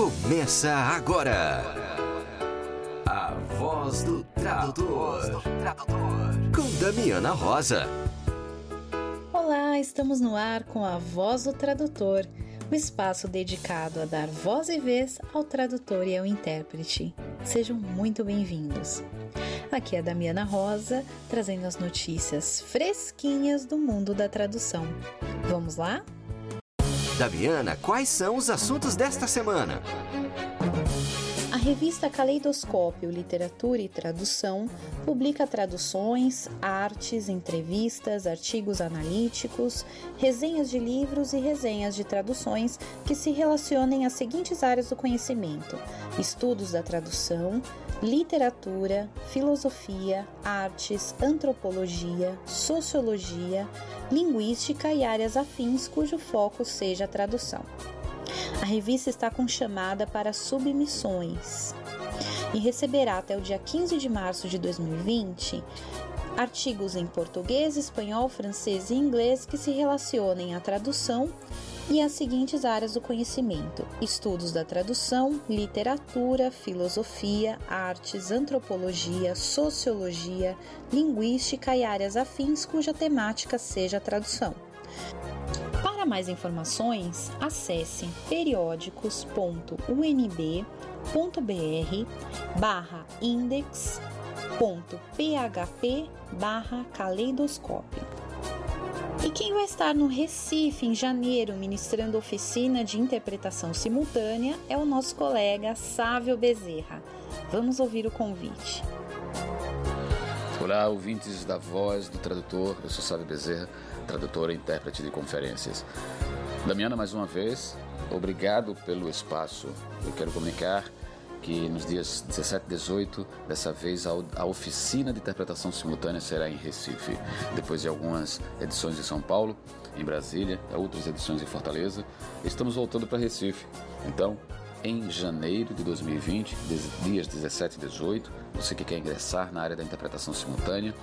Começa agora. A voz do tradutor. Com Damiana Rosa. Olá, estamos no ar com a Voz do Tradutor, o um espaço dedicado a dar voz e vez ao tradutor e ao intérprete. Sejam muito bem-vindos. Aqui é a Damiana Rosa, trazendo as notícias fresquinhas do mundo da tradução. Vamos lá? Damiana, quais são os assuntos desta semana? Revista Caleidoscópio Literatura e Tradução publica traduções, artes, entrevistas, artigos analíticos, resenhas de livros e resenhas de traduções que se relacionem às seguintes áreas do conhecimento: estudos da tradução, literatura, filosofia, artes, antropologia, sociologia, linguística e áreas afins cujo foco seja a tradução. A revista está com chamada para submissões e receberá até o dia 15 de março de 2020 artigos em português, espanhol, francês e inglês que se relacionem à tradução e as seguintes áreas do conhecimento: estudos da tradução, literatura, filosofia, artes, antropologia, sociologia, linguística e áreas afins cuja temática seja a tradução. Para mais informações, acesse periódicos.unb.br barra index.php barra caleidoscópio. E quem vai estar no Recife em janeiro ministrando oficina de interpretação simultânea é o nosso colega Sávio Bezerra. Vamos ouvir o convite. Olá, ouvintes da Voz do Tradutor. Eu sou Sávio Bezerra, tradutor e intérprete de conferências. Damiana, mais uma vez, obrigado pelo espaço. Eu quero comunicar que nos dias 17 e 18, dessa vez a oficina de interpretação simultânea será em Recife. Depois de algumas edições em São Paulo, em Brasília, outras edições em Fortaleza, estamos voltando para Recife. Então, em janeiro de 2020, dias 17 e 18, você que quer ingressar na área da interpretação simultânea,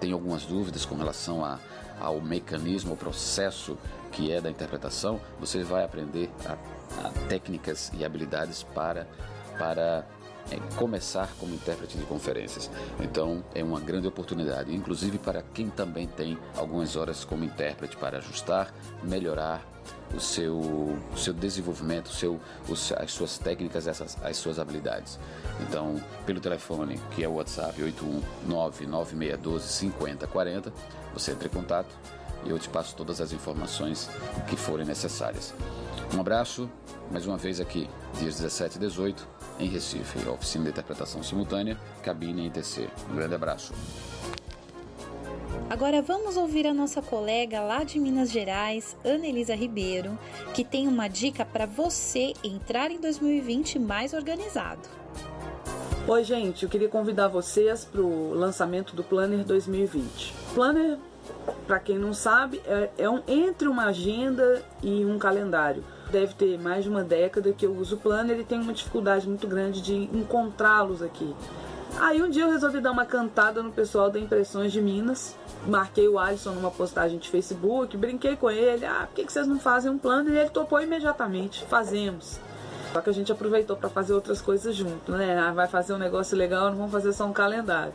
tem algumas dúvidas com relação a, ao mecanismo, ao processo que é da interpretação, você vai aprender a, a técnicas e habilidades para para é, começar como intérprete de conferências. Então é uma grande oportunidade, inclusive para quem também tem algumas horas como intérprete para ajustar, melhorar o seu, o seu desenvolvimento, o seu, as suas técnicas, essas, as suas habilidades. Então, pelo telefone, que é o WhatsApp 81996125040, você entra em contato e eu te passo todas as informações que forem necessárias. Um abraço, mais uma vez aqui, dias 17 e 18, em Recife, oficina de interpretação simultânea, cabine ITC. Um grande abraço. Agora vamos ouvir a nossa colega lá de Minas Gerais, Ana Elisa Ribeiro, que tem uma dica para você entrar em 2020 mais organizado. Oi, gente, eu queria convidar vocês para o lançamento do Planner 2020. Planner, para quem não sabe, é, é um, entre uma agenda e um calendário deve ter mais de uma década que eu uso o Planner e tenho uma dificuldade muito grande de encontrá-los aqui. Aí um dia eu resolvi dar uma cantada no pessoal da Impressões de Minas. Marquei o Alisson numa postagem de Facebook, brinquei com ele. Ah, por que, vocês não fazem um plano? E ele topou imediatamente. Fazemos. Só que a gente aproveitou para fazer outras coisas junto, né? Ah, vai fazer um negócio legal, não vamos fazer só um calendário.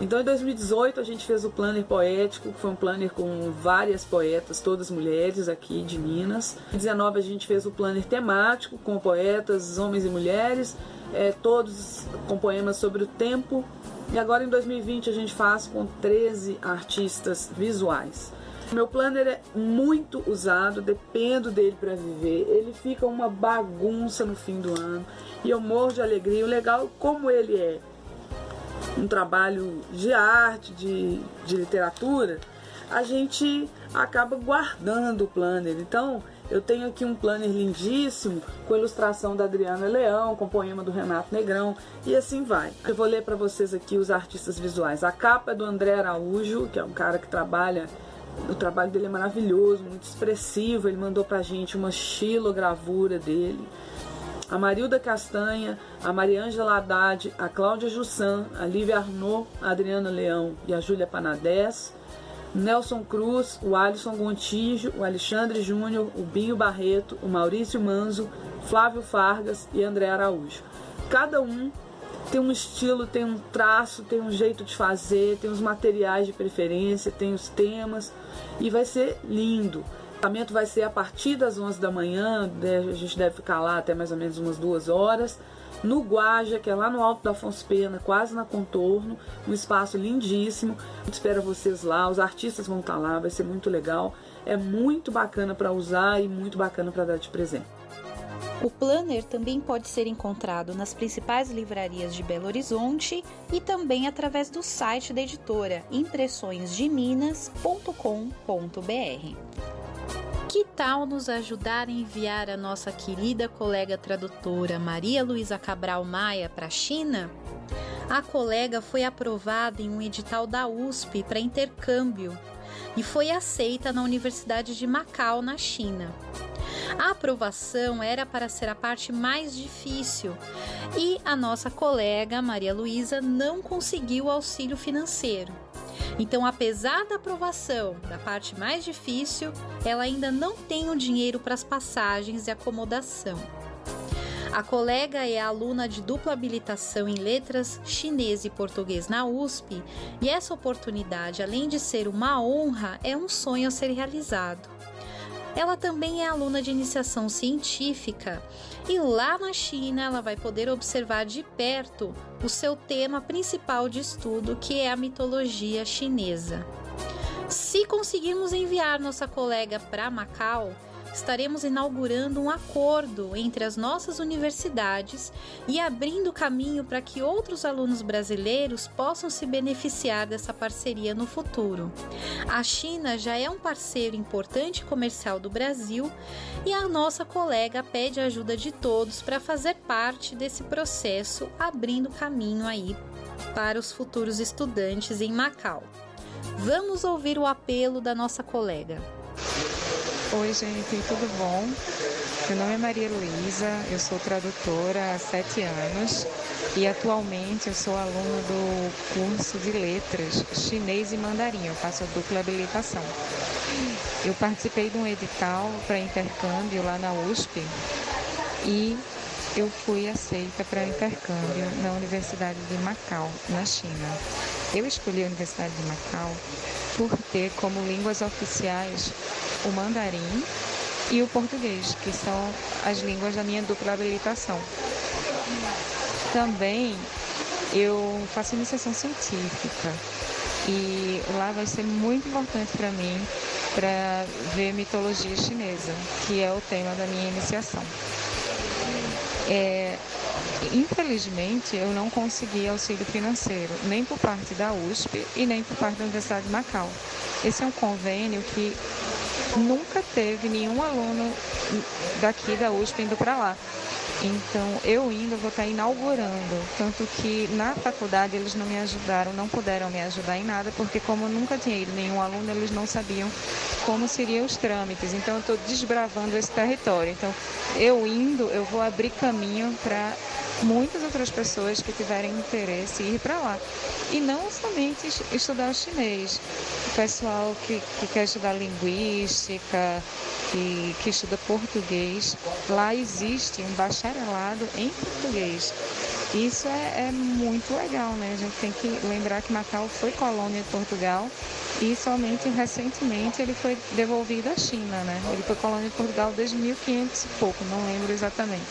Então, em 2018, a gente fez o planner poético, que foi um planner com várias poetas, todas mulheres aqui de Minas. Em 2019, a gente fez o planner temático, com poetas, homens e mulheres, é, todos com poemas sobre o tempo. E agora, em 2020, a gente faz com 13 artistas visuais. Meu planner é muito usado, dependo dele para viver. Ele fica uma bagunça no fim do ano e eu morro de alegria. O legal, como ele é um trabalho de arte, de, de literatura, a gente acaba guardando o planner. Então, eu tenho aqui um planner lindíssimo com ilustração da Adriana Leão, com poema do Renato Negrão e assim vai. Eu vou ler para vocês aqui os artistas visuais. A capa é do André Araújo, que é um cara que trabalha o trabalho dele é maravilhoso, muito expressivo. Ele mandou pra gente uma xilogravura dele a Marilda Castanha, a Mariângela Haddad, a Cláudia Jussan, a Lívia Arnaud, a Adriana Leão e a Júlia Panadés, Nelson Cruz, o Alisson Gontijo, o Alexandre Júnior, o Binho Barreto, o Maurício Manzo, Flávio Fargas e André Araújo. Cada um tem um estilo, tem um traço, tem um jeito de fazer, tem os materiais de preferência, tem os temas e vai ser lindo. O tratamento vai ser a partir das 11 da manhã, a gente deve ficar lá até mais ou menos umas duas horas. No Guaja, que é lá no alto da Afonso Pena, quase na contorno, um espaço lindíssimo. Espero vocês lá, os artistas vão estar lá, vai ser muito legal. É muito bacana para usar e muito bacana para dar de presente. O planner também pode ser encontrado nas principais livrarias de Belo Horizonte e também através do site da editora impressõesdeminas.com.br. Que tal nos ajudar a enviar a nossa querida colega tradutora Maria Luísa Cabral Maia para a China? A colega foi aprovada em um edital da USP para intercâmbio e foi aceita na Universidade de Macau, na China. A aprovação era para ser a parte mais difícil e a nossa colega Maria Luísa não conseguiu auxílio financeiro. Então, apesar da aprovação da parte mais difícil, ela ainda não tem o dinheiro para as passagens e acomodação. A colega é aluna de dupla habilitação em letras chinês e português na USP, e essa oportunidade, além de ser uma honra, é um sonho a ser realizado. Ela também é aluna de iniciação científica e lá na China ela vai poder observar de perto o seu tema principal de estudo, que é a mitologia chinesa. Se conseguirmos enviar nossa colega para Macau, estaremos inaugurando um acordo entre as nossas universidades e abrindo caminho para que outros alunos brasileiros possam se beneficiar dessa parceria no futuro. A China já é um parceiro importante comercial do Brasil e a nossa colega pede a ajuda de todos para fazer parte desse processo, abrindo caminho aí para os futuros estudantes em Macau. Vamos ouvir o apelo da nossa colega. Oi, gente, tudo bom? Meu nome é Maria Luísa, eu sou tradutora há sete anos e atualmente eu sou aluna do curso de letras chinês e mandarim, eu faço a dupla habilitação. Eu participei de um edital para intercâmbio lá na USP e eu fui aceita para intercâmbio na Universidade de Macau, na China. Eu escolhi a Universidade de Macau por ter como línguas oficiais o mandarim e o português, que são as línguas da minha dupla habilitação. Também eu faço iniciação científica e lá vai ser muito importante para mim para ver mitologia chinesa, que é o tema da minha iniciação. É, infelizmente, eu não consegui auxílio financeiro, nem por parte da USP e nem por parte da Universidade de Macau. Esse é um convênio que nunca teve nenhum aluno daqui da USP indo para lá. Então, eu indo, vou estar tá inaugurando. Tanto que na faculdade eles não me ajudaram, não puderam me ajudar em nada, porque como nunca tinha ido nenhum aluno, eles não sabiam como seriam os trâmites. Então, eu estou desbravando esse território. Então, eu indo, eu vou abrir caminho para muitas outras pessoas que tiverem interesse ir para lá. E não somente estudar chinês. O pessoal que, que quer estudar linguística, que, que estuda português, lá existe um em português. Isso é, é, muito legal, né? A gente tem que lembrar que Macau foi colônia de Portugal e somente recentemente ele foi devolvido à China, né? Ele foi colônia de Portugal desde 1500 e pouco, não lembro exatamente.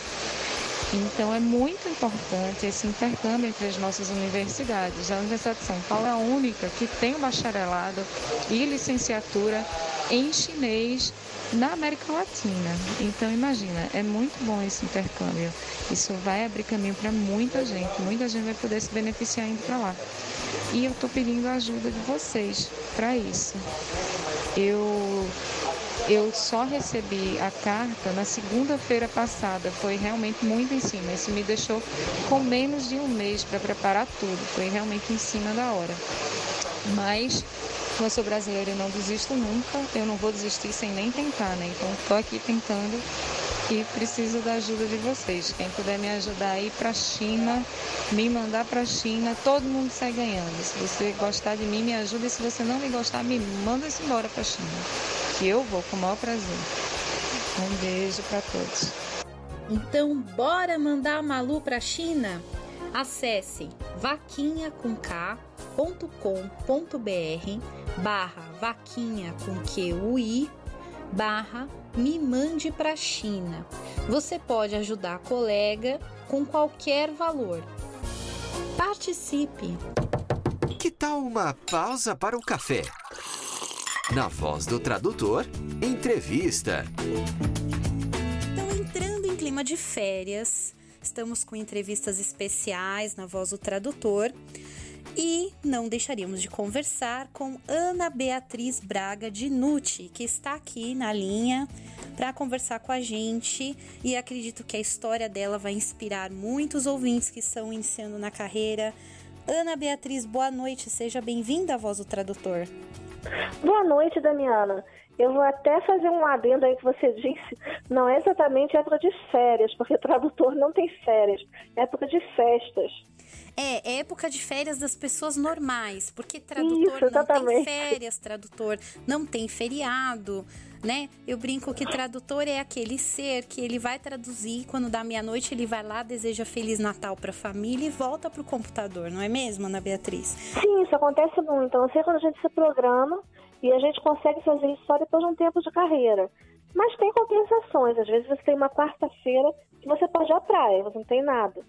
Então é muito importante esse intercâmbio entre as nossas universidades. A Universidade de São Paulo é a única que tem o bacharelado e licenciatura em chinês na América Latina. Então imagina, é muito bom esse intercâmbio. Isso vai abrir caminho para muita gente. Muita gente vai poder se beneficiar indo para lá. E eu estou pedindo a ajuda de vocês para isso. Eu eu só recebi a carta na segunda-feira passada, foi realmente muito em cima. Isso me deixou com menos de um mês para preparar tudo, foi realmente em cima da hora. Mas, eu sou brasileira e não desisto nunca, eu não vou desistir sem nem tentar, né? Então, estou aqui tentando e preciso da ajuda de vocês. Quem puder me ajudar a ir para a China, me mandar para a China, todo mundo sai ganhando. Se você gostar de mim, me ajuda. E se você não me gostar, me manda-se embora para a China que eu vou com o maior prazer. Um beijo para todos. Então, bora mandar a Malu para a China? Acesse vaquinha.com.br barra vaquinha com QUI barra me mande para a China. Você pode ajudar a colega com qualquer valor. Participe! Que tal uma pausa para o café? Na voz do tradutor, entrevista. Então, entrando em clima de férias, estamos com entrevistas especiais na voz do tradutor. E não deixaríamos de conversar com Ana Beatriz Braga de Nuti, que está aqui na linha para conversar com a gente e acredito que a história dela vai inspirar muitos ouvintes que estão iniciando na carreira. Ana Beatriz, boa noite, seja bem-vinda à Voz do Tradutor. Boa noite, Damiana. Eu vou até fazer um adendo aí que você disse. Não é exatamente época de férias, porque tradutor não tem férias. É época de festas. É, é época de férias das pessoas normais, porque tradutor Isso, não tem férias, tradutor não tem feriado, né? Eu brinco que tradutor é aquele ser que ele vai traduzir quando dá meia-noite, ele vai lá, deseja feliz Natal para a família e volta para o computador, não é mesmo, Ana Beatriz? Sim, isso acontece muito. Então, sei quando a gente se programa e a gente consegue fazer isso só depois de um tempo de carreira. Mas tem compensações. Às vezes você tem uma quarta-feira que você pode ir à praia, você não tem nada.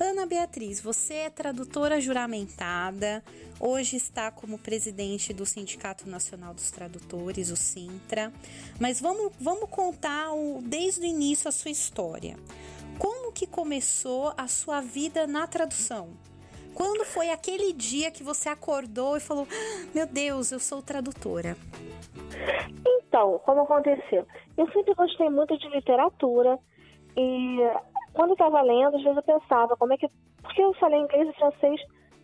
Ana Beatriz, você é tradutora juramentada, hoje está como presidente do Sindicato Nacional dos Tradutores, o Sintra. Mas vamos, vamos contar o, desde o início a sua história. Como que começou a sua vida na tradução? Quando foi aquele dia que você acordou e falou: ah, Meu Deus, eu sou tradutora? Então, como aconteceu? Eu sempre gostei muito de literatura e quando estava lendo, às vezes eu pensava como é que. Porque eu falei inglês e francês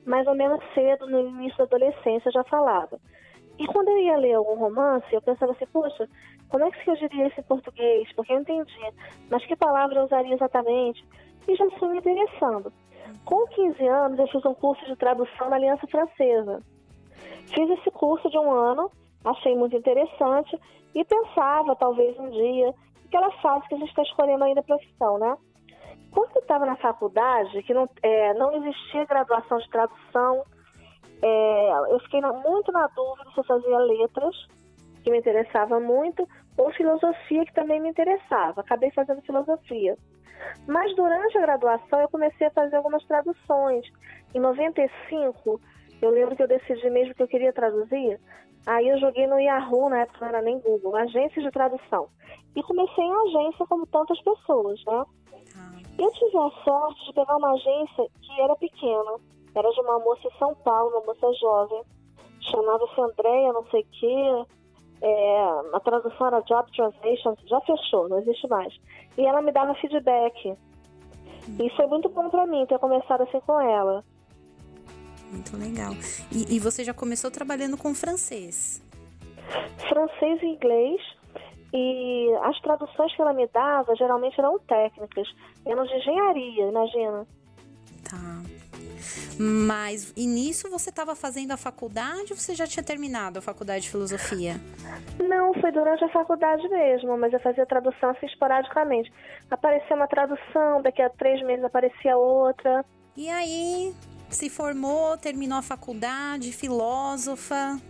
mais ou menos cedo, no início da adolescência, eu já falava. E quando eu ia ler algum romance, eu pensava assim, poxa, como é que eu diria isso em português? Porque eu entendi. Mas que palavra eu usaria exatamente? E já fui me interessando. Com 15 anos, eu fiz um curso de tradução na Aliança Francesa. Fiz esse curso de um ano, achei muito interessante e pensava, talvez um dia, aquela fase que a gente está escolhendo ainda a profissão, né? Quando eu estava na faculdade, que não, é, não existia graduação de tradução, é, eu fiquei muito na dúvida se eu fazia letras, que me interessava muito, ou filosofia, que também me interessava. Acabei fazendo filosofia. Mas durante a graduação eu comecei a fazer algumas traduções. Em 95, eu lembro que eu decidi mesmo que eu queria traduzir. Aí eu joguei no Yahoo, na época não era nem Google, agência de tradução. E comecei em agência como tantas pessoas, né? Eu tive a sorte de pegar uma agência que era pequena. Era de uma moça em São Paulo, uma moça jovem. Chamava-se Andréia, não sei o quê. É, a tradução era Job Translation, já fechou, não existe mais. E ela me dava feedback. E foi muito bom para mim ter começado assim com ela. Muito legal. E, e você já começou trabalhando com francês? Francês e inglês e as traduções que ela me dava geralmente eram técnicas, eram de engenharia, imagina. Tá. Mas e nisso você estava fazendo a faculdade ou você já tinha terminado a faculdade de filosofia? Não, foi durante a faculdade mesmo, mas eu fazia tradução assim esporadicamente. Aparecia uma tradução, daqui a três meses aparecia outra. E aí, se formou, terminou a faculdade, filósofa?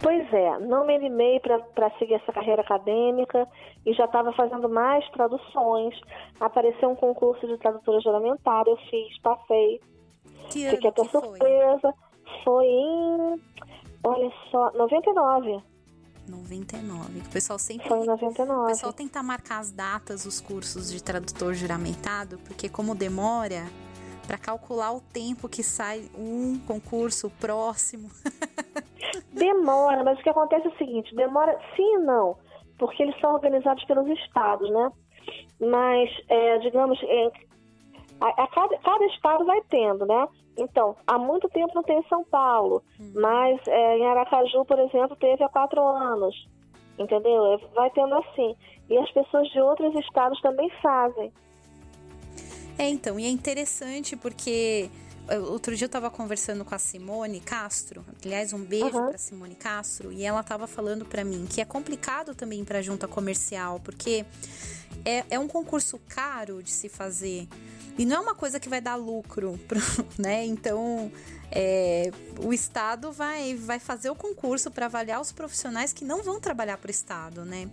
Pois é, não me animei para seguir essa carreira acadêmica e já estava fazendo mais traduções. Apareceu um concurso de tradutora juramentada, eu fiz, passei. Que Fiquei até surpresa. Foi? foi em, olha só, 99. 99. O pessoal sempre. Foi em 99. O pessoal tenta marcar as datas, os cursos de tradutor juramentado, porque como demora, para calcular o tempo que sai um concurso próximo. demora, mas o que acontece é o seguinte: demora sim e não, porque eles são organizados pelos estados, né? Mas, é, digamos, é, a, a cada, cada, estado vai tendo, né? Então, há muito tempo não tem em São Paulo, hum. mas é, em Aracaju, por exemplo, teve há quatro anos, entendeu? É, vai tendo assim. E as pessoas de outros estados também fazem. É, então, e é interessante porque outro dia eu estava conversando com a Simone Castro, aliás, um beijo uhum. para Simone Castro, e ela estava falando para mim que é complicado também para junta comercial, porque é, é um concurso caro de se fazer. E não é uma coisa que vai dar lucro, né? Então, é, o Estado vai, vai fazer o concurso para avaliar os profissionais que não vão trabalhar para o Estado, né?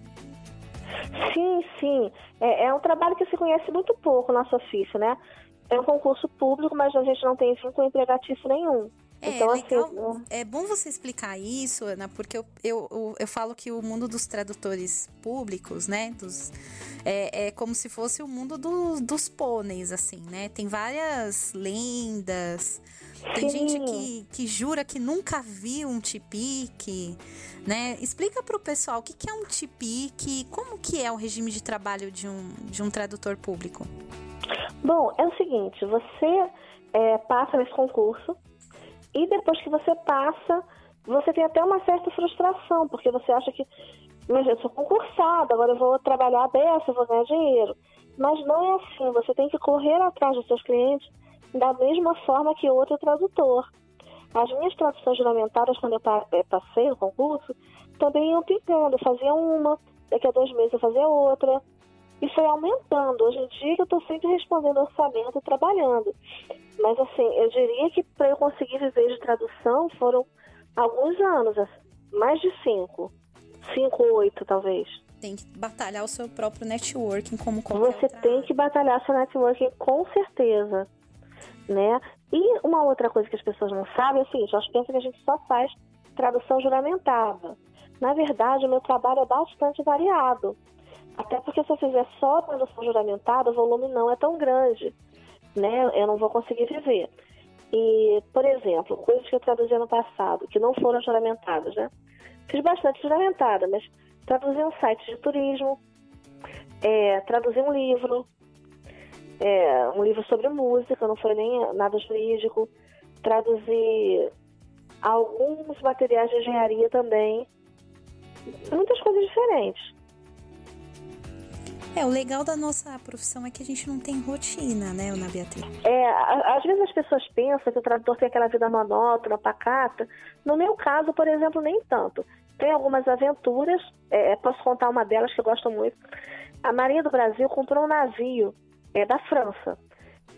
Sim, sim. É, é, um trabalho que se conhece muito pouco na Sofice, né? É um concurso público, mas a gente não tem vínculo empregatício nenhum. É, então, assim, legal. Assim, é bom você explicar isso, Ana, porque eu, eu, eu, eu, falo que o mundo dos tradutores públicos, né, dos, é, é como se fosse o mundo do, dos pôneis, assim, né? Tem várias lendas, tem Sim. gente que, que jura que nunca viu um tipique, né? Explica para o pessoal o que, que é um tipique, como que é o regime de trabalho de um, de um tradutor público. Bom, é o seguinte, você é, passa nesse concurso, e depois que você passa, você tem até uma certa frustração, porque você acha que, mas eu sou concursado, agora eu vou trabalhar dessa, eu vou ganhar dinheiro. Mas não é assim, você tem que correr atrás dos seus clientes da mesma forma que outro tradutor. As minhas traduções juramentadas, quando eu passei no concurso, também iam picando. Eu fazia uma, daqui a dois meses eu fazia outra. E foi aumentando. Hoje em dia eu estou sempre respondendo orçamento e trabalhando. Mas assim, eu diria que para eu conseguir viver de tradução foram alguns anos, assim, mais de cinco. Cinco, oito, talvez. Tem que batalhar o seu próprio networking como qualquer Você tem que batalhar seu networking com certeza, né? E uma outra coisa que as pessoas não sabem é o seguinte, elas pensam que a gente só faz tradução juramentada. Na verdade, o meu trabalho é bastante variado. Até porque se eu fizer só tradução juramentada, o volume não é tão grande né, eu não vou conseguir viver. E, por exemplo, coisas que eu traduzi no passado, que não foram juramentadas, né? Fiz bastante juramentada, mas traduzi um site de turismo, é, traduzi um livro, é, um livro sobre música, não foi nem nada jurídico, traduzi alguns materiais de engenharia também, muitas coisas diferentes. É, o legal da nossa profissão é que a gente não tem rotina, né, Ana Beatriz? É, às vezes as pessoas pensam que o tradutor tem aquela vida monótona, pacata. No meu caso, por exemplo, nem tanto. Tem algumas aventuras, é, é, posso contar uma delas que eu gosto muito. A Marinha do Brasil comprou um navio é, da França.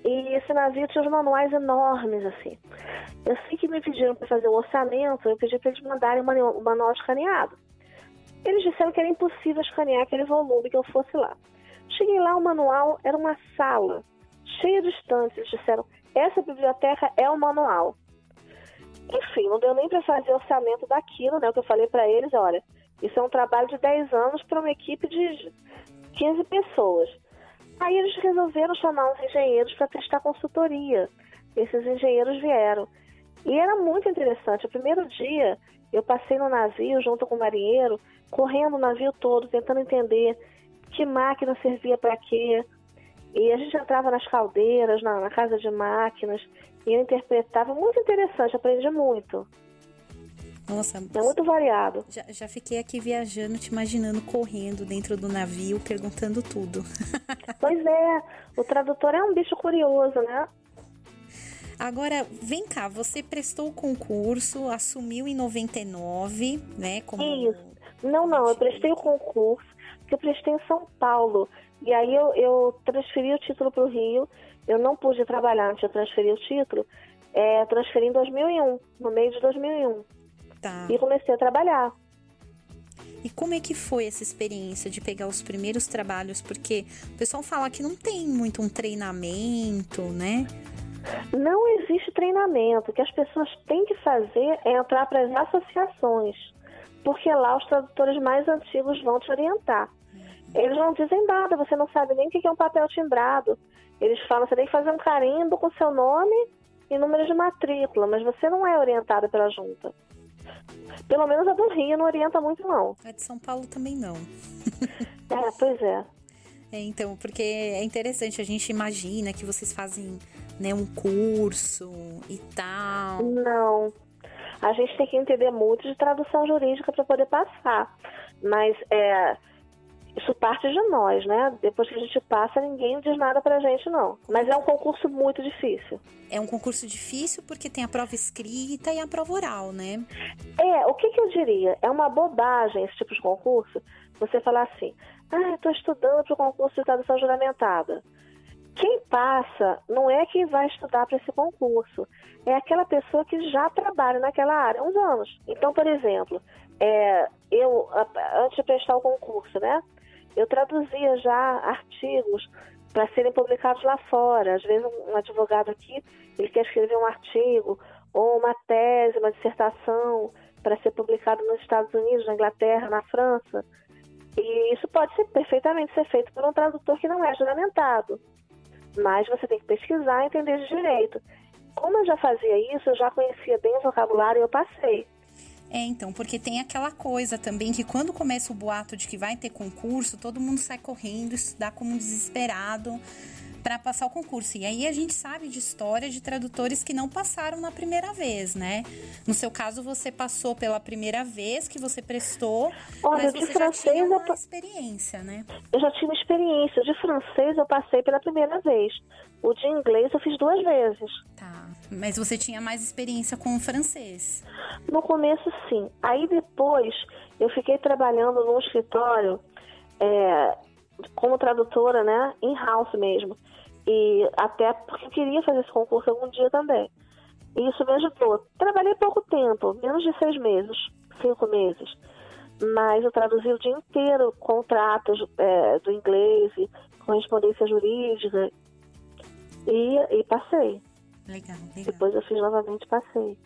E esse navio tinha uns manuais enormes, assim. Eu sei que me pediram para fazer o orçamento, eu pedi para eles mandarem o manual escaneado. Eles disseram que era impossível escanear aquele volume que eu fosse lá. Cheguei lá, o manual era uma sala cheia de estantes. Eles disseram: essa biblioteca é o manual. Enfim, não deu nem para fazer orçamento daquilo, né? O que eu falei para eles: olha, isso é um trabalho de 10 anos para uma equipe de 15 pessoas. Aí eles resolveram chamar uns engenheiros para testar consultoria. Esses engenheiros vieram. E era muito interessante. O primeiro dia, eu passei no navio junto com o marinheiro correndo o navio todo, tentando entender que máquina servia para quê. E a gente entrava nas caldeiras, na, na, casa de máquinas, e eu interpretava. Muito interessante, aprendi muito. Nossa, é muito variado. Já, já fiquei aqui viajando, te imaginando correndo dentro do navio, perguntando tudo. pois é, o tradutor é um bicho curioso, né? Agora, vem cá, você prestou o concurso, assumiu em 99, né? Como... Isso. Não, não, eu prestei o concurso, que eu prestei em São Paulo. E aí eu, eu transferi o título para o Rio. Eu não pude trabalhar antes de transferir o título. É, transferi em 2001, no meio de 2001. Tá. E comecei a trabalhar. E como é que foi essa experiência de pegar os primeiros trabalhos? Porque o pessoal fala que não tem muito um treinamento, né? Não existe treinamento. O que as pessoas têm que fazer é entrar para as associações porque lá os tradutores mais antigos vão te orientar. Eles não dizem nada, você não sabe nem o que é um papel timbrado. Eles falam, você tem que fazer um carimbo com seu nome e número de matrícula, mas você não é orientado pela junta. Pelo menos a do Rio não orienta muito, não. A de São Paulo também não. é, pois é. é. Então, porque é interessante, a gente imagina que vocês fazem né, um curso e tal. Não, a gente tem que entender muito de tradução jurídica para poder passar. Mas é, isso parte de nós, né? Depois que a gente passa, ninguém diz nada pra gente, não. Mas é um concurso muito difícil. É um concurso difícil porque tem a prova escrita e a prova oral, né? É, o que, que eu diria? É uma bobagem esse tipo de concurso você falar assim: ah, estou estudando para o concurso de tradução juramentada. Quem passa não é quem vai estudar para esse concurso, é aquela pessoa que já trabalha naquela área há uns anos. Então, por exemplo, é, eu, antes de prestar o concurso, né, eu traduzia já artigos para serem publicados lá fora. Às vezes, um advogado aqui ele quer escrever um artigo ou uma tese, uma dissertação para ser publicado nos Estados Unidos, na Inglaterra, na França. E isso pode ser, perfeitamente ser feito por um tradutor que não é juramentado. Mas você tem que pesquisar e entender de direito. Como eu já fazia isso, eu já conhecia bem o vocabulário e eu passei. É, então, porque tem aquela coisa também que quando começa o boato de que vai ter concurso, todo mundo sai correndo, estudar como desesperado para passar o concurso. E aí a gente sabe de história de tradutores que não passaram na primeira vez, né? No seu caso, você passou pela primeira vez que você prestou, Olha, mas você já tinha uma eu... experiência, né? Eu já tinha experiência. De francês eu passei pela primeira vez. O de inglês eu fiz duas vezes. Tá. Mas você tinha mais experiência com o francês? No começo, sim. Aí depois eu fiquei trabalhando num escritório é, como tradutora, né? In-house mesmo. E até porque eu queria fazer esse concurso algum dia também. E isso me ajudou. Trabalhei pouco tempo, menos de seis meses, cinco meses. Mas eu traduzi o dia inteiro contratos é, do inglês, correspondência jurídica. E, e passei. Legal, legal. Depois eu fiz novamente passei.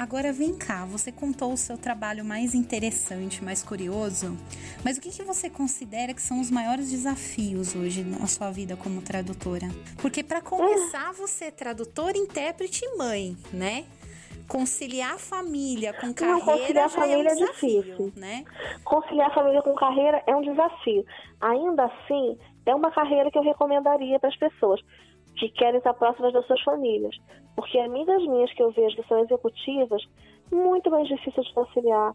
Agora vem cá, você contou o seu trabalho mais interessante, mais curioso, mas o que, que você considera que são os maiores desafios hoje na sua vida como tradutora? Porque para começar, você é tradutora, intérprete e mãe, né? Conciliar família com carreira Não, conciliar família é, um desafio, é difícil, né? Conciliar família com carreira é um desafio. Ainda assim, é uma carreira que eu recomendaria para as pessoas que querem estar próximas das suas famílias. Porque amigas minhas que eu vejo que são executivas, muito mais difícil de conciliar.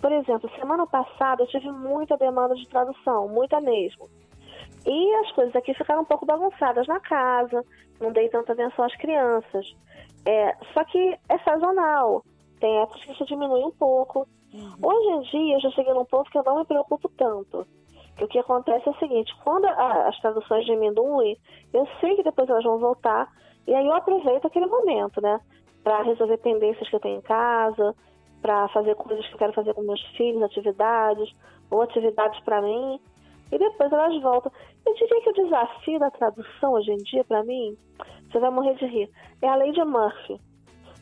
Por exemplo, semana passada eu tive muita demanda de tradução, muita mesmo. E as coisas aqui ficaram um pouco bagunçadas na casa, não dei tanta atenção às crianças. É, só que é sazonal, tem épocas que isso diminui um pouco. Uhum. Hoje em dia eu já cheguei num ponto que eu não me preocupo tanto. O que acontece é o seguinte, quando a, as traduções diminuem, eu sei que depois elas vão voltar, e aí eu aproveito aquele momento, né? Para resolver pendências que eu tenho em casa, para fazer coisas que eu quero fazer com meus filhos, atividades, ou atividades para mim, e depois elas voltam. Eu diria que o desafio da tradução hoje em dia, para mim, você vai morrer de rir, é a lei de Murphy.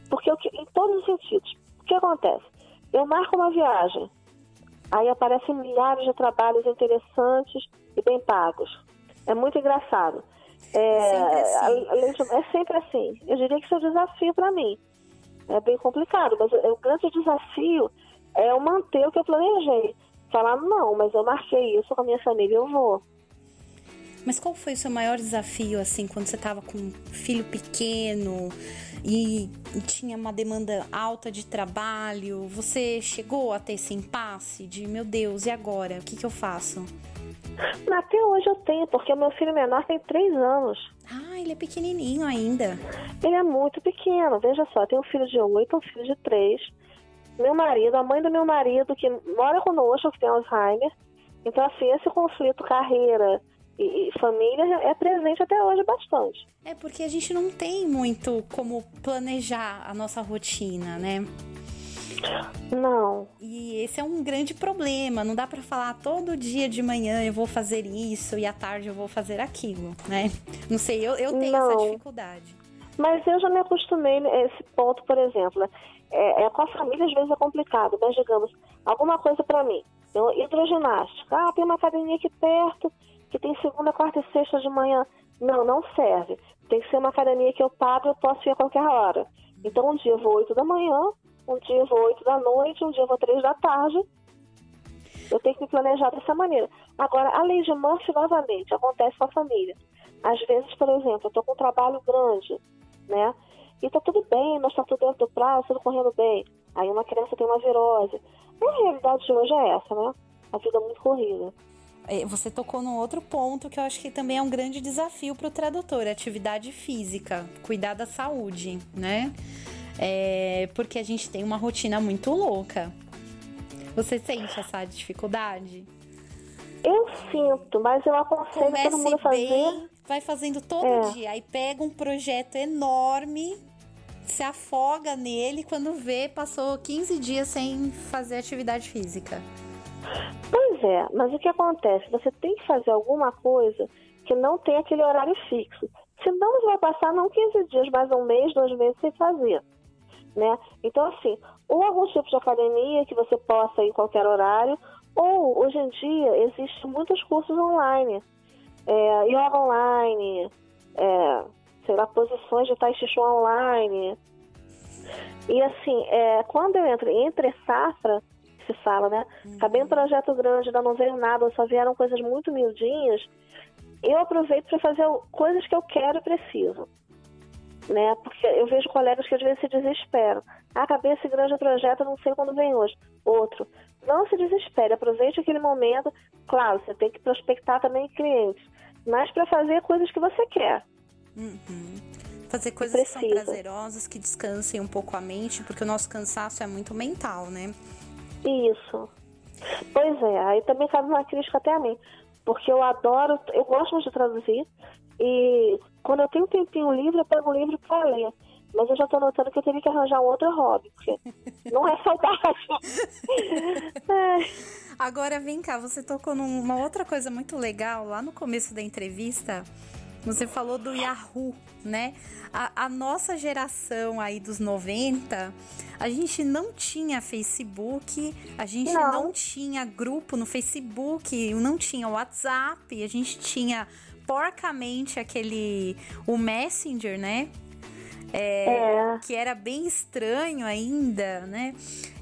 Porque em todos os sentidos. O que acontece? Eu marco uma viagem, Aí aparecem milhares de trabalhos interessantes e bem pagos. É muito engraçado. É sempre assim. É sempre assim. Eu diria que isso é um desafio para mim. É bem complicado, mas o grande desafio é eu manter o que eu planejei. Falar, não, mas eu marquei isso com a minha família, eu vou. Mas qual foi o seu maior desafio, assim, quando você estava com um filho pequeno e, tinha uma demanda alta de trabalho? Você chegou a ter esse impasse de, meu Deus, e agora? O que, que eu faço? Até hoje eu tenho, porque o meu filho menor tem três anos. Ah, ele é pequenininho ainda. Ele é muito pequeno. Veja só, tem um filho de oito, um filho de três. Meu marido, a mãe do meu marido, que mora conosco, que tem Alzheimer. Então, assim, esse conflito carreira e, família é presente até hoje bastante. É porque a gente não tem muito como planejar a nossa rotina, né? Não. E esse é um grande problema. Não dá para falar todo dia de manhã eu vou fazer isso e à tarde eu vou fazer aquilo, né? Não sei, eu, eu tenho não. essa dificuldade. Mas eu já me acostumei a esse ponto, por exemplo. Né? É, é, com a família às vezes é complicado, mas digamos, alguma coisa para mim. Eu, hidroginástica. Ah, tem uma academia aqui perto que tem segunda, quarta e sexta de manhã. Não, não serve. Tem que ser uma academia que eu pago e eu posso ir a qualquer hora. Então, um dia eu vou 8 da manhã, um dia eu vou 8 da noite, um dia eu vou 3 da tarde. Eu tenho que me planejar dessa maneira. Agora, a lei de Murphy, novamente, acontece com a família. Às vezes, por exemplo, eu estou com um trabalho grande, né? E está tudo bem, nós está tudo dentro do prazo, tudo correndo bem. Aí uma criança tem uma virose. A realidade de hoje é essa, né? A vida é muito corrida. É, você tocou num outro ponto que eu acho que também é um grande desafio para o tradutor, atividade física, cuidar da saúde, né? É, porque a gente tem uma rotina muito louca. Você sente essa dificuldade? Eu sinto, mas eu aconselho Comece todo mundo a fazer. bem, vai fazendo todo É. dia. Aí pega um projeto enorme, se afoga nele, quando vê, passou 15 dias sem fazer atividade física. Pois é, mas o que acontece? Você tem que fazer alguma coisa que não tem aquele horário fixo. Senão você vai passar não 15 dias, mas um mês, dois meses sem fazer. Né? Então, assim, ou algum tipo de academia que você possa ir em qualquer horário, ou hoje em dia existem muitos cursos online. É, yoga online, é, sei lá, posições de tai chi chuan online. E assim, é, quando eu entro entre safra, se fala, né? Acabei um projeto grande, ainda não veio nada, só vieram coisas muito miudinhas. Eu aproveito para fazer coisas que eu quero e preciso. Né? Porque eu vejo colegas que às vezes se desesperam. Ah, acabei esse grande projeto, não sei quando vem hoje. Outro. Não se desespere, aproveite aquele momento. Claro, você tem que prospectar também clientes, mas para fazer coisas que você quer. Uhum. Fazer coisas que são prazerosas, que descansem um pouco a mente, porque o nosso cansaço é muito mental, né? Isso. Pois é, aí também cabe uma crítica até a mim. Porque eu adoro, eu gosto muito de traduzir. E quando eu tenho um tempinho livre, eu pego um livro para ler. Mas eu já tô notando que eu teria que arranjar um outro hobby, porque não é saudável. É. Agora vem cá, você tocou numa outra coisa muito legal lá no começo da entrevista. Você falou do Yahoo, né? A, a nossa geração aí dos 90, a gente não tinha Facebook, a gente não. Não. tinha grupo no Facebook, não tinha WhatsApp, a gente tinha porcamente aquele o Messenger, né? É. que era bem estranho ainda, né?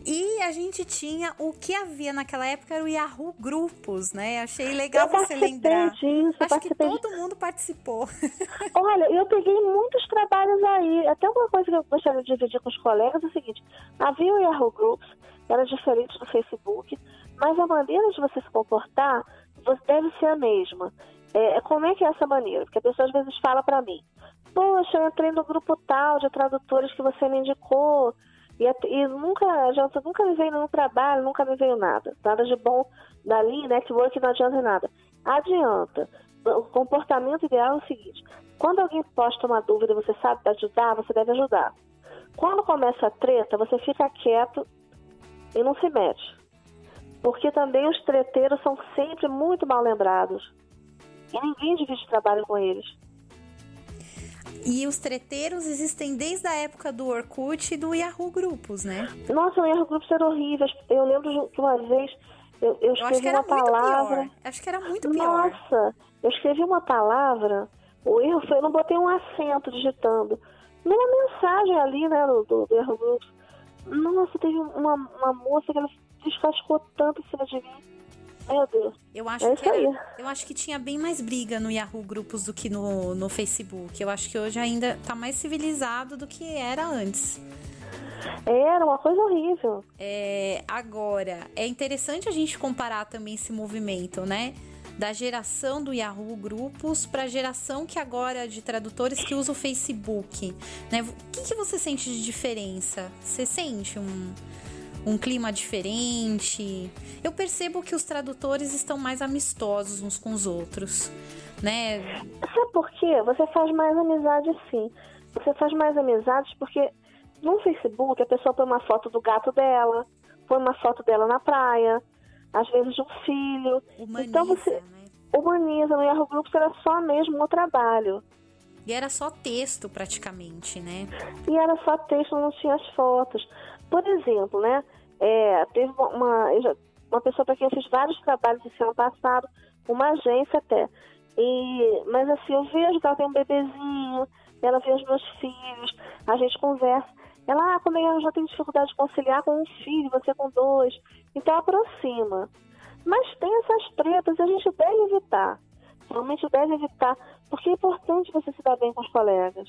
E a gente tinha o que havia naquela época era o Yahoo Grupos, né? Achei legal Eu você lembrar. disso, Acho que todo mundo participou. Olha, eu peguei muitos trabalhos aí. Até uma coisa que eu gostaria de dividir com os colegas é o seguinte: havia o Yahoo Groups, era diferente do Facebook, mas a maneira de você se comportar você deve ser a mesma. É, como é que é essa maneira? Porque a pessoa às vezes fala pra mim: Poxa, eu entrei no grupo tal de tradutores que você me indicou. E, e nunca, adianta, nunca me veio nenhum trabalho, nunca me veio nada. Nada de bom dali, network não adianta nada. Adianta. O comportamento ideal é o seguinte: quando alguém posta uma dúvida você sabe ajudar, você deve ajudar. Quando começa a treta, você fica quieto e não se mete. Porque também os treteiros são sempre muito mal lembrados. E ninguém divide trabalho com eles. E os treteiros existem desde a época do Orkut e do Yahoo Grupos, né? Nossa, o erro grupos era horrível. Eu lembro de que uma vez eu, eu Eu escrevi era uma palavra. Acho que era muito pior. Nossa, eu escrevi uma palavra, o erro foi, eu não botei um acento digitando. Numa mensagem ali, né, do, do, do erro grupos. Nossa, teve uma, uma moça que ela descascou tanto em cima de mim. Meu Deus. Eu acho É que era- eu acho que tinha bem mais briga no Yahoo Grupos do que no, no Facebook. Eu acho que hoje ainda tá mais civilizado do que era antes. Era uma coisa horrível. É, agora, é interessante a gente comparar também esse movimento, né? Da geração do Yahoo Grupos para a geração que agora de tradutores que usa o Facebook. Né? O que, que você sente de diferença? Você sente um, um clima diferente? Eu percebo que os tradutores estão mais amistosos uns com os outros, né? Sabe por quê? Você faz mais amizade sim. Você faz mais amizades porque no Facebook a pessoa põe uma foto do gato dela, põe uma foto dela na praia, às vezes de um filho. Humaniza, Então você né? humaniza. No Yahoo Groups era só mesmo o trabalho. E era só texto praticamente, né? E era só texto, não tinha as fotos. Por exemplo, né? é, teve uma, uma, pessoa para quem eu fiz vários trabalhos esse ano passado, uma agência até. E, mas assim, eu vejo que ela tem um bebezinho, ela vê os meus filhos, a gente conversa. Ela, ah, como é eu já tenho dificuldade de conciliar com um filho, você com dois. Então aproxima. Mas tem essas tretas e a gente deve evitar. Realmente deve evitar, porque é importante você se dar bem com os colegas.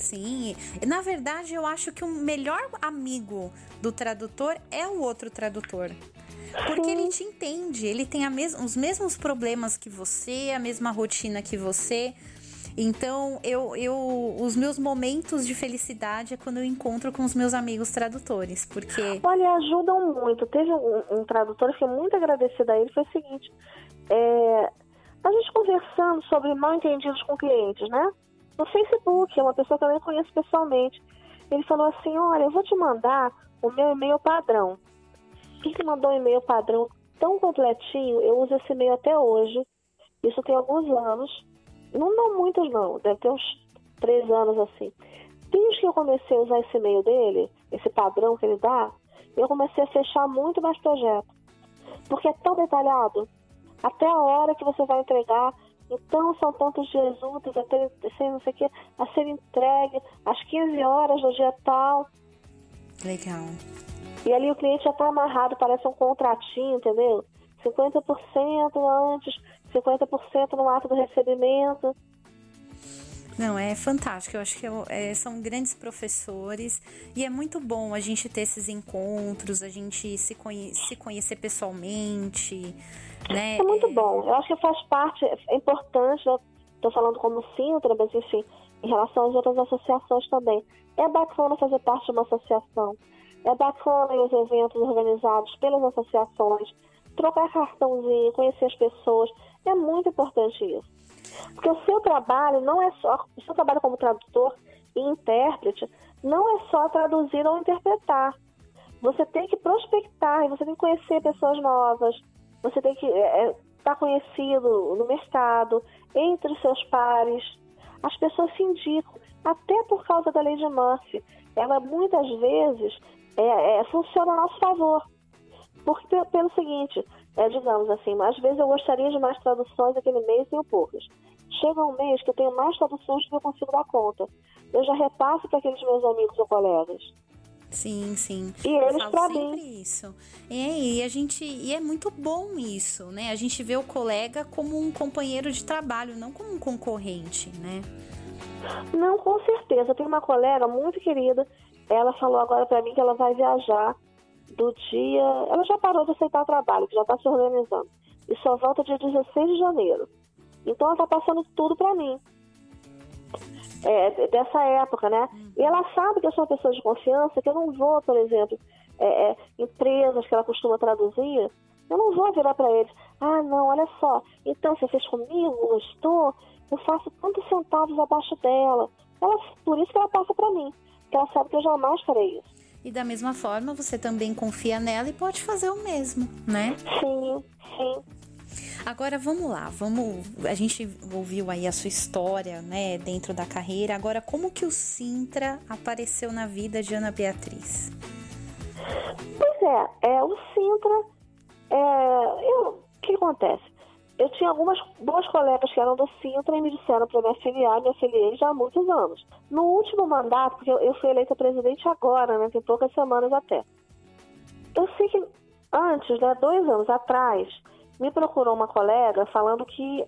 Sim, na verdade eu acho que o melhor amigo do tradutor é o outro tradutor. Porque Sim. ele te entende, ele tem mes os mesmos problemas que você, a mesma rotina que você. Então, eu, eu, os meus momentos de felicidade é quando eu encontro com os meus amigos tradutores, porque... Olha, ajudam muito. Teve um, um tradutor, que muito agradecida a ele, foi o seguinte, é, a gente conversando sobre mal entendidos com clientes, né? No Facebook, é uma pessoa que eu nem conheço pessoalmente. Ele falou assim, olha, eu vou te mandar o meu e-mail padrão. Ele mandou um e-mail padrão tão completinho, eu uso esse e-mail até hoje. Isso tem alguns anos. Não, não muitos não, deve ter uns três anos assim. Desde que eu comecei a usar esse e-mail dele, esse padrão que ele dá, eu comecei a fechar muito mais projetos. Porque é tão detalhado. Até a hora que você vai entregar. Então são tantos dias úteis a ter, não sei o que, a ser entregue às 15 horas do dia tal. Legal. E ali o cliente já está amarrado, parece um contratinho, entendeu? 50% antes, 50% no ato do recebimento. Não, é fantástico. Eu acho que é, são grandes professores e é muito bom a gente ter esses encontros, a gente se, conhe se conhecer pessoalmente, né? É muito bom. Eu acho que faz parte, é importante, eu estou falando como Sintra, mas enfim, em relação às outras associações também. É bacana fazer parte de uma associação. É bacana os eventos organizados pelas associações, trocar cartãozinho, conhecer as pessoas. É muito importante isso. Porque o seu trabalho não é só, o seu trabalho como tradutor e intérprete não é só traduzir ou interpretar. Você tem que prospectar, você tem que conhecer pessoas novas, você tem que estar é, é, tá conhecido no mercado, entre os seus pares. As pessoas se indicam, até por causa da lei de Murphy. Ela muitas vezes é, é, funciona a nosso favor. Porque pelo seguinte, é, digamos assim, às vezes eu gostaria de mais traduções aquele mês e tenho poucas. Chega um mês que eu tenho mais traduções do que eu consigo dar conta. Eu já repasso para aqueles meus amigos ou colegas. Sim, sim. E eles para mim. isso. É, e a gente e é muito bom isso, né? A gente vê o colega como um companheiro de trabalho, não como um concorrente, né? Não, com certeza. Eu tenho uma colega muito querida. Ela falou agora para mim que ela vai viajar do dia. Ela já parou de aceitar trabalho, que já está se organizando. E só volta dia 16 de janeiro. Então ela está passando tudo para mim. É, dessa época, né? E ela sabe que eu sou uma pessoa de confiança, que eu não vou, por exemplo, é, é, empresas que ela costuma traduzir, eu não vou virar para eles, ah, não, olha só, então você fez comigo, gostou, eu faço tantos centavos abaixo dela. Ela, por isso que ela passa para mim, porque ela sabe que eu jamais farei isso. E da mesma forma, você também confia nela e pode fazer o mesmo, né? Sim, sim. Agora vamos lá, vamos. A gente ouviu aí a sua história, né, dentro da carreira. Agora, como que o Sintra apareceu na vida de Ana Beatriz? Pois é, é o Sintra. É, eu, o que acontece? Eu tinha algumas boas colegas que eram do Sintra e me disseram para me afiliar, me afiliei já há muitos anos. No último mandato, porque eu, fui eleita presidente agora, né, tem poucas semanas até. Eu sei que antes, né, dois anos atrás, me procurou uma colega falando que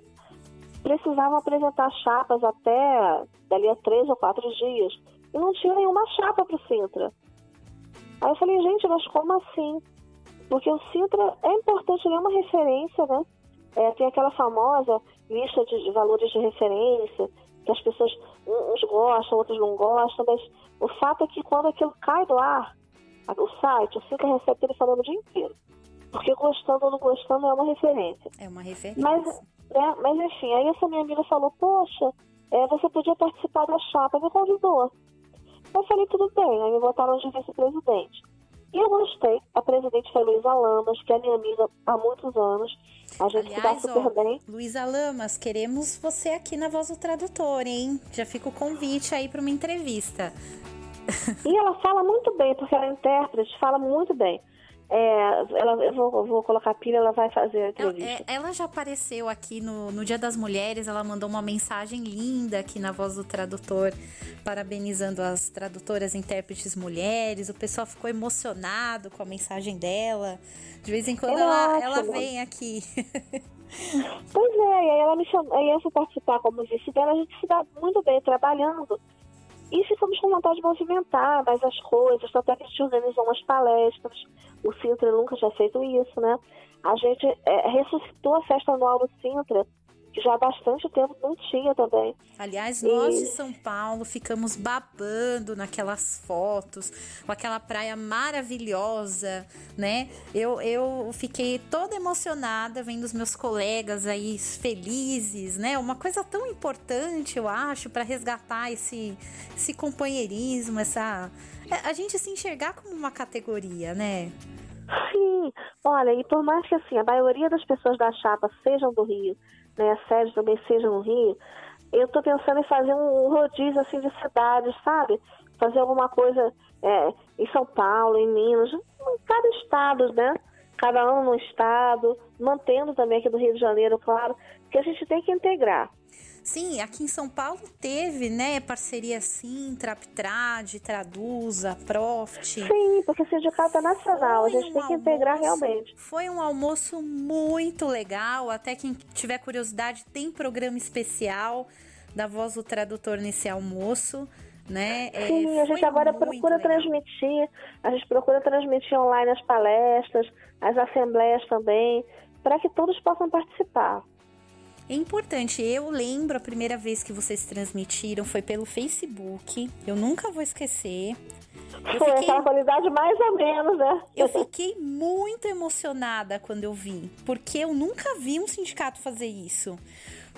precisavam apresentar chapas até dali a três ou quatro dias. E não tinha nenhuma chapa para o Sintra. Aí eu falei, gente, mas como assim? Porque o Sintra é importante, ele é uma referência, né? É, tem aquela famosa lista de, valores de referência, que as pessoas, uns gostam, outros não gostam, mas o fato é que quando aquilo cai do ar, o site, o site recebe ele falando o dia inteiro. Porque gostando ou não gostando é uma referência. É uma referência. Mas, é, mas enfim, aí essa minha amiga falou, poxa, é, você podia participar da chapa, me convidou. Eu falei, tudo bem, aí me botaram de vice-presidente. E eu gostei. A presidente foi Luísa Lamas, que é minha amiga há muitos anos. A gente Aliás, se dá super ó, bem. Luísa Lamas, queremos você aqui na Voz do Tradutor, hein? Já fica o convite aí para uma entrevista. E ela fala muito bem, porque ela é intérprete, fala muito bem. É, ela, eu vou, eu vou colocar a pilha, ela vai fazer a entrevista. Ela, é, ela já apareceu aqui no, no Dia das Mulheres, ela mandou uma mensagem linda aqui na voz do tradutor, parabenizando as tradutoras intérpretes mulheres. O pessoal ficou emocionado com a mensagem dela. De vez em quando ela, ela, ela vem aqui. pois é, e aí ela me chamou, aí eu fui participar como vice dela, a gente se dá muito bem trabalhando. E ficamos com vontade de movimentar mais as coisas, até que a gente organizou umas palestras. O Sintra nunca tinha feito isso, né? A gente é, ressuscitou a festa anual do Sintra que já há bastante tempo não tinha também. Aliás, nós e... de São Paulo ficamos babando naquelas fotos, com aquela praia maravilhosa, né? Eu, eu fiquei toda emocionada vendo os meus colegas aí felizes, né? Uma coisa tão importante, eu acho, para resgatar esse, esse companheirismo, essa. É, a gente se enxergar como uma categoria, né? Sim, olha, e por mais que assim, a maioria das pessoas da chapa sejam do Rio, né, a sede também seja no Rio, eu estou pensando em fazer um rodízio assim de cidades, sabe? Fazer alguma coisa é, em São Paulo, em Minas, em cada estado, né? Cada um no estado, mantendo também aqui do Rio de Janeiro, claro, que a gente tem que integrar. Sim, aqui em São Paulo teve, né, parceria sim, Traptrad, Traduza, Proft. Sim, porque o sindicato é nacional, foi a gente um tem que integrar almoço, realmente. Foi um almoço muito legal, até quem tiver curiosidade, tem programa especial da Voz do Tradutor nesse almoço. Né? É, sim, é, a gente agora procura legal. transmitir, a gente procura transmitir online as palestras, as assembleias também, para que todos possam participar. É importante, eu lembro a primeira vez que vocês transmitiram foi pelo Facebook. Eu nunca vou esquecer. Eu foi fiquei... aquela qualidade mais ou menos, né? Eu fiquei muito emocionada quando eu vi, porque eu nunca vi um sindicato fazer isso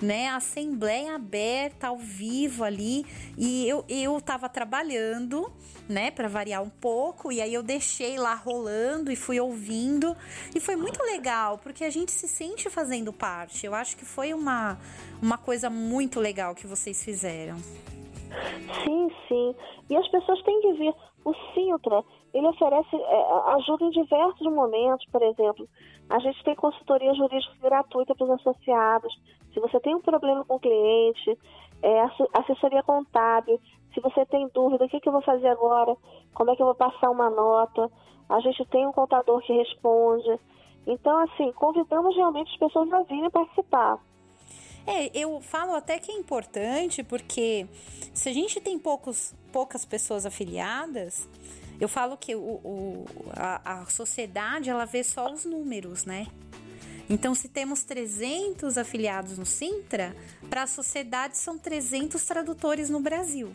né? Assembleia aberta ao vivo ali e eu eu tava trabalhando, né, para variar um pouco, e aí eu deixei lá rolando e fui ouvindo e foi muito legal, porque a gente se sente fazendo parte. Eu acho que foi uma uma coisa muito legal que vocês fizeram. Sim, sim. E as pessoas têm que ver. O Sintra, ele oferece é, ajuda em diversos momentos, por exemplo. A gente tem consultoria jurídica gratuita para os associados. Se você tem um problema com o cliente, é, assessoria contábil, se você tem dúvida, o que, que eu vou fazer agora? Como é que eu vou passar uma nota? A gente tem um contador que responde. Então, assim, convidamos realmente as pessoas a virem participar. É, eu falo até que é importante porque se a gente tem poucos, poucas pessoas afiliadas, eu falo que o, o a, a sociedade ela vê só os números, né? Então, se temos 300 afiliados no Sintra, para a sociedade são 300 tradutores no Brasil.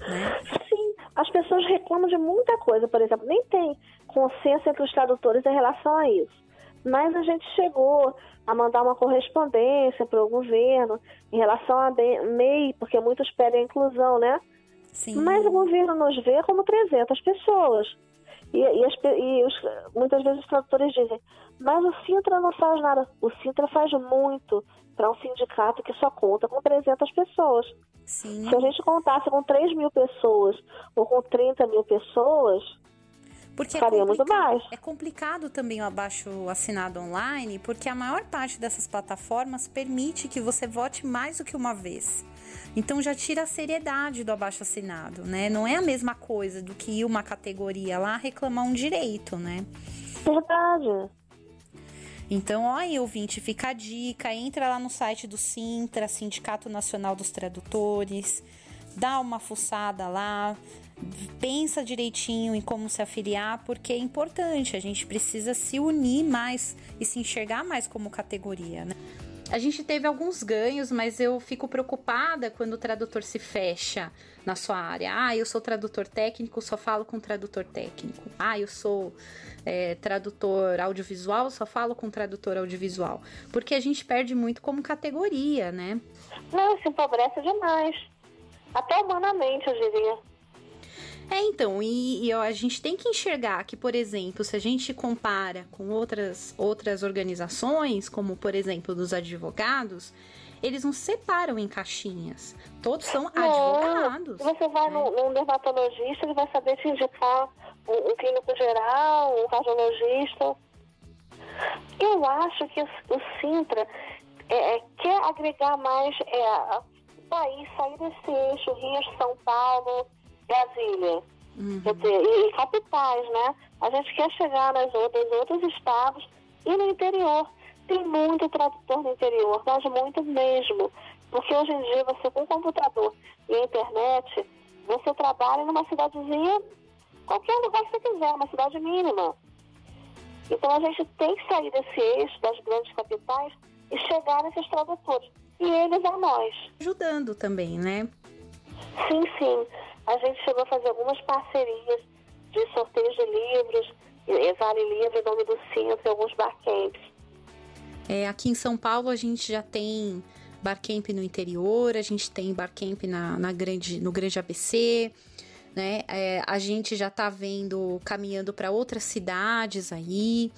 Né? Sim, as pessoas reclamam de muita coisa, por exemplo, nem tem consenso entre os tradutores em relação a isso. Mas a gente chegou a mandar uma correspondência para o governo em relação a MEI, porque muitos pedem a inclusão, né? Sim. Mas o governo nos vê como 300 pessoas. E, e, as, e os, muitas vezes os tradutores dizem, mas o Sintra não faz nada. O Sintra faz muito para um sindicato que só conta com 300 pessoas. Sim. Se a gente contasse com 3 mil pessoas ou com 30 mil pessoas, porque é é. É complicado também o abaixo assinado online, porque a maior parte dessas plataformas permite que você vote mais do que uma vez. Então já tira a seriedade do abaixo assinado, né? Não é a mesma coisa do que ir uma categoria lá reclamar um direito, né? Verdade. Então, ó aí, ouvinte, fica a dica, entra lá no site do Sintra, Sindicato Nacional dos Tradutores, dá uma fuçada lá, pensa direitinho em como se afiliar, porque é importante, a gente precisa se unir mais e se enxergar mais como categoria, né? A gente teve alguns ganhos, mas eu fico preocupada quando o tradutor se fecha na sua área. Ah, eu sou tradutor técnico, só falo com tradutor técnico. Ah, eu sou é, tradutor audiovisual, só falo com tradutor audiovisual. Porque a gente perde muito como categoria, né? Não, se empobrece demais. Até humanamente, eu diria. É, então, e, e, a gente tem que enxergar que, por exemplo, se a gente compara com outras, outras organizações, como por exemplo dos advogados, eles não separam em caixinhas. Todos são não, advogados. Você vai né? num, dermatologista, ele vai saber te indicar um, um clínico geral, um cardiologista. Eu acho que o, o Sintra é, é quer agregar mais é, o país, sair desse eixo Rio, São Paulo, Brasília. Uhum. Quer dizer, e, e, capitais, né? A gente quer chegar nas outras, outros estados e no interior. Tem muito tradutor no interior, mas muito mesmo. Porque hoje em dia você com computador e internet, você trabalha numa cidadezinha, qualquer lugar que você quiser, uma cidade mínima. Então a gente tem que sair desse eixo das grandes capitais e chegar nesses tradutores. E eles a nós. Ajudando também, né? Sim, sim. A gente chegou a fazer algumas parcerias de sorteios de livros, Vale Livre, Nome do Cinto e alguns barcamps. É, aqui em São Paulo a gente já tem barcamp no interior, a gente tem barcamp na, na grande, no Grande ABC, né? É, a gente já tá vendo caminhando para outras cidades aí.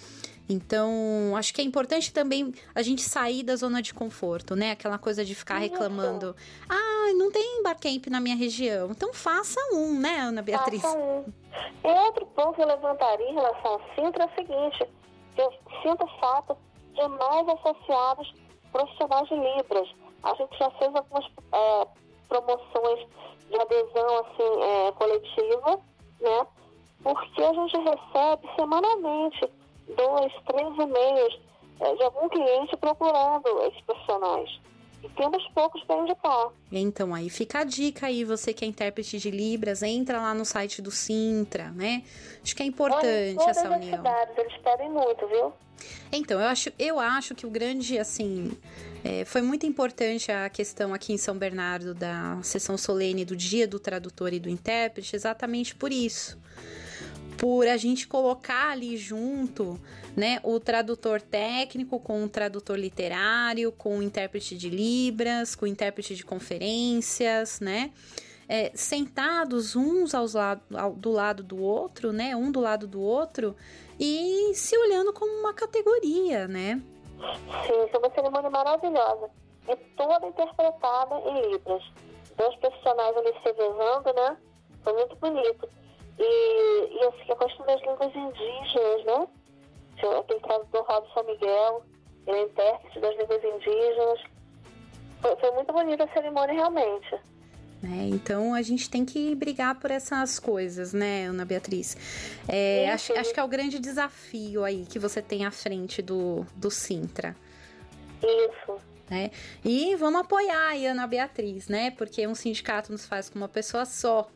Então, acho que é importante também a gente sair da zona de conforto, né? Aquela coisa de ficar reclamando. Ah, não tem barcamp na minha região. Então faça um, né, Ana Beatriz? Faça um. E outro ponto que eu levantaria em relação ao Sintra é o seguinte: eu sinto falta de mais associados profissionais de Libras. A gente já fez algumas é, promoções de adesão assim, é, coletiva, né? Porque a gente recebe semanalmente dois, três e-mails é, de algum cliente procurando esses profissionais. E temos poucos para indicar. Então, aí fica a dica aí, você que é intérprete de Libras, entra lá no site do Sintra, né? Acho que é importante Olha, essa união. Eles pedem muito, viu? Então, eu acho, eu acho que o grande, assim, é, foi muito importante a questão aqui em São Bernardo da sessão solene do Dia do Tradutor e do Intérprete, exatamente por isso por a gente colocar ali junto, né, o tradutor técnico com o tradutor literário, com o intérprete de libras, com o intérprete de conferências, né? É, sentados uns aos lado, ao, do lado do outro, né? Um do lado do outro e se olhando como uma categoria, né? Sim, foi uma cerimônia maravilhosa. E toda interpretada em libras. Dois profissionais ali se revezando, né? Foi muito bonito. E, e assim, a questão das línguas indígenas, né? Aquele tradutor Robson Miguel, ele é intérprete das línguas indígenas. Foi, foi muito bonita a cerimônia, realmente. É, então a gente tem que brigar por essas coisas, né, Ana Beatriz? É, sim, acho, acho que é o grande desafio aí que você tem à frente do, do Sintra. Isso. Né? E vamos apoiar a Ana Beatriz, né? Porque um sindicato nos faz com uma pessoa só.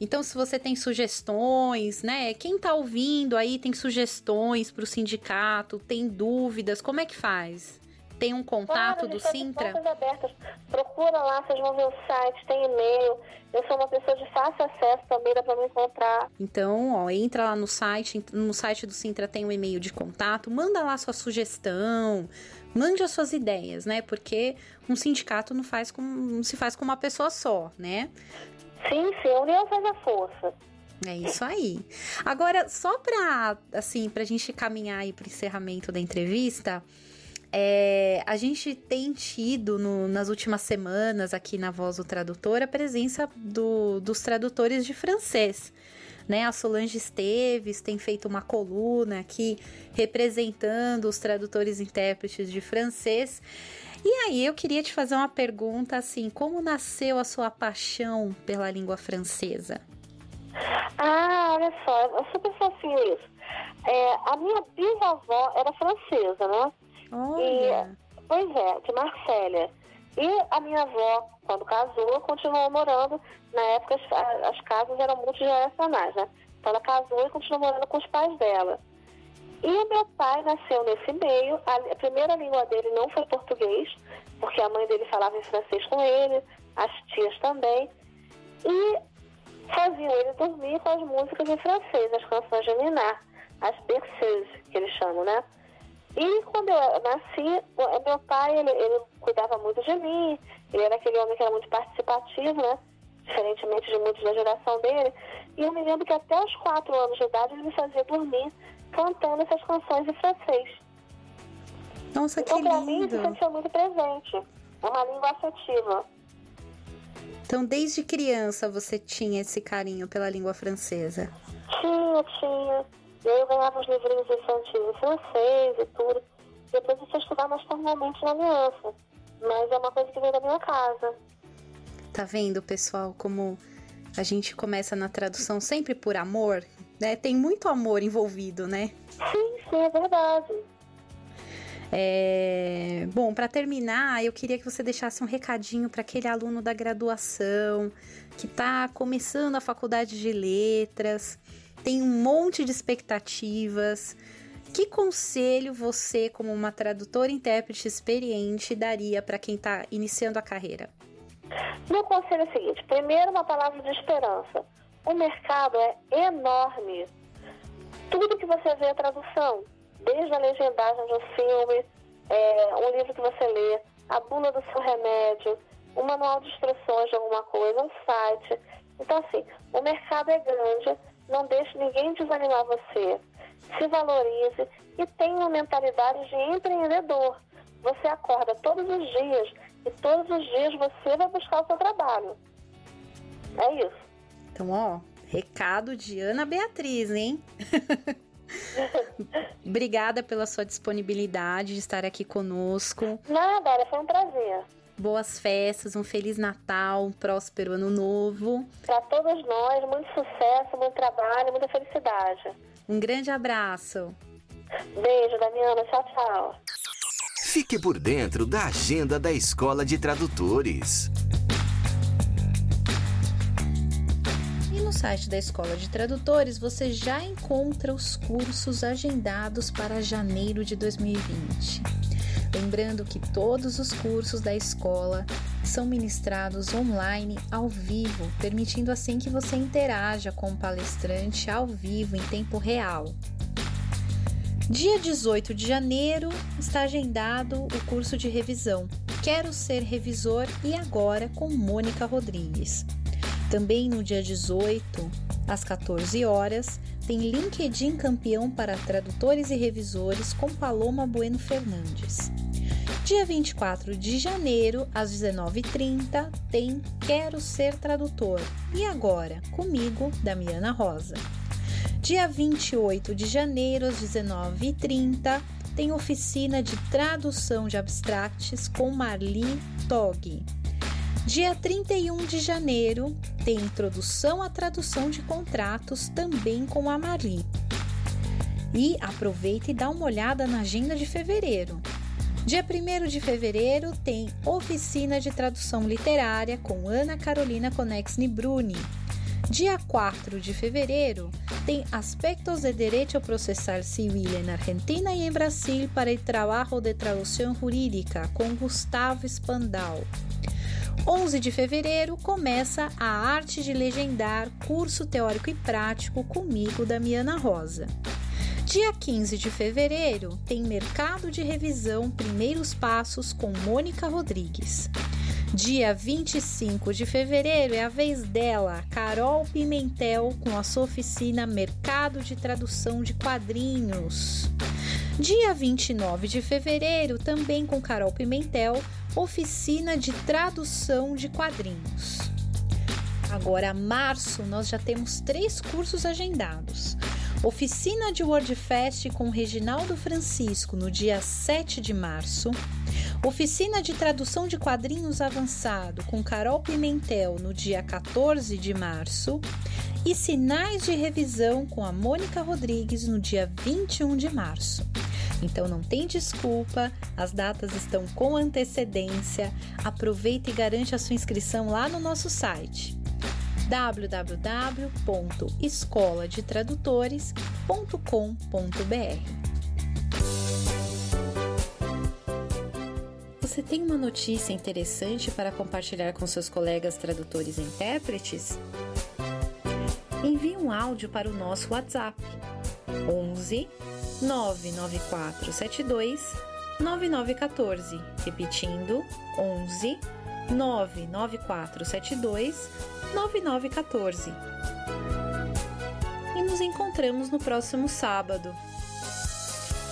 Então, se você tem sugestões, né? Quem tá ouvindo aí tem sugestões para o sindicato, tem dúvidas, como é que faz? Tem um contato claro, do Sintra? abertas. Procura lá, vocês vão ver o site, tem e-mail. Eu sou uma pessoa de fácil acesso também, dá para me encontrar. Então, ó, entra lá no site, no site do Sintra tem um e-mail de contato, manda lá sua sugestão, mande as suas ideias, né? Porque um sindicato não faz com, não se faz com uma pessoa só, né? Sim, sim, a união faz a força. É isso aí. Agora, só para assim, pra gente caminhar aí pro encerramento da entrevista, é, a gente tem tido no, nas últimas semanas aqui na Voz do Tradutor a presença do, dos tradutores de francês. Né, a Solange Esteves tem feito uma coluna aqui representando os tradutores e intérpretes de francês. E aí eu queria te fazer uma pergunta assim, como nasceu a sua paixão pela língua francesa? Ah, olha só, é super fofinho isso. É, a minha bisavó era francesa, né? Olha. E, pois é, de Marsella. E a minha avó, quando casou, continuou morando. Na época, as, as casas eram multigeracionais, né? Então, ela casou e continuou morando com os pais dela. E meu pai nasceu nesse meio. A, a, primeira língua dele não foi português, porque a mãe dele falava em francês com ele, as tias também. E faziam ele dormir com as músicas em francês, as canções de Ninar, as berceuses, que eles chamam, né? E quando eu nasci, meu pai, ele, ele cuidava muito de mim, ele era aquele homem que era muito participativo, né? Diferentemente de muitos da geração dele. E eu me lembro que até os quatro anos de idade ele me fazia dormir cantando essas canções em francês. Nossa, então, que pra lindo! mim, se sentia muito presente. É uma língua afetiva. Então, desde criança você tinha esse carinho pela língua francesa? Tinha, tinha. Eu ganhava os livrinhos infantis em francês e tudo. Depois eu fui estudar mais formalmente na aliança. Mas é uma coisa que veio da minha casa. Tá vendo, pessoal, como a gente começa na tradução sempre por amor, né? Tem muito amor envolvido, né? Sim, sim, é verdade. É... Bom, para terminar, eu queria que você deixasse um recadinho para aquele aluno da graduação que está começando a faculdade de letras, tem um monte de expectativas. Que conselho você, como uma tradutora intérprete experiente, daria para quem está iniciando a carreira? Meu conselho é o seguinte: primeiro, uma palavra de esperança. O mercado é enorme. Tudo que você vê é tradução, desde a legendagem de um filme, é, um livro que você lê, a bula do seu remédio, um manual de instruções de alguma coisa, um site. Então, assim, o mercado é grande, não deixe ninguém desanimar você. Se valorize e tenha uma mentalidade de empreendedor. Você acorda todos os dias e todos os dias você vai buscar o seu trabalho. É isso. Então, ó, recado de Ana Beatriz, hein? Obrigada pela sua disponibilidade de estar aqui conosco. Nada, foi um prazer. Boas festas, um feliz Natal, um próspero ano novo. Para todos nós, muito sucesso, muito trabalho, muita felicidade. Um grande abraço. Beijo, Damiana. Tchau, tchau. Fique por dentro da agenda da Escola de Tradutores. E no site da Escola de Tradutores você já encontra os cursos agendados para janeiro de 2020. Lembrando que todos os cursos da escola são ministrados online ao vivo, permitindo assim que você interaja com o palestrante ao vivo em tempo real. Dia 18 de janeiro está agendado o curso de revisão Quero Ser Revisor e Agora com Mônica Rodrigues. Também no dia 18, às 14 horas, tem LinkedIn campeão para tradutores e revisores com Paloma Bueno Fernandes. Dia 24 de janeiro, às 19h30, tem Quero Ser Tradutor. E agora, comigo, Damiana Rosa. Dia 28 de janeiro, às 19h30, tem oficina de tradução de abstracts com Marli Tog. Dia 31 de janeiro, tem introdução à tradução de contratos também com a Marli. E aproveita e dá uma olhada na agenda de fevereiro. Dia 1 de fevereiro tem oficina de tradução literária com Ana Carolina Conexni Bruni. Dia 4 de fevereiro tem Aspectos de Derecho Processal Civil em Argentina e em Brasil para o Trabalho de Tradução Jurídica com Gustavo Spandau. 11 de fevereiro começa a Arte de Legendar, curso teórico e prático comigo, Damiana Rosa. Dia 15 de fevereiro tem Mercado de Revisão Primeiros Passos com Mônica Rodrigues. Dia 25 de fevereiro é a vez dela, Carol Pimentel, com a sua oficina Mercado de Tradução de Quadrinhos. Dia 29 de fevereiro, também com Carol Pimentel, oficina de tradução de quadrinhos. Agora, março, nós já temos três cursos agendados. Oficina de WordFest com Reginaldo Francisco no dia 7 de março. Oficina de tradução de quadrinhos avançado com Carol Pimentel no dia 14 de março. E sinais de revisão com a Mônica Rodrigues no dia 21 de março. Então não tem desculpa, as datas estão com antecedência. Aproveita e garante a sua inscrição lá no nosso site www.escoladetradutores.com.br. Você tem uma notícia interessante para compartilhar com seus colegas tradutores e intérpretes? Envie um áudio para o nosso WhatsApp 11 99472 9914, repetindo 11 99472 9914. E nos encontramos no próximo sábado.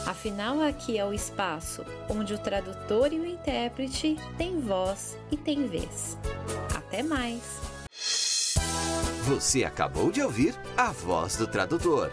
Afinal, aqui é o espaço onde o tradutor e o intérprete têm voz e têm vez. Até mais! Você acabou de ouvir a voz do tradutor.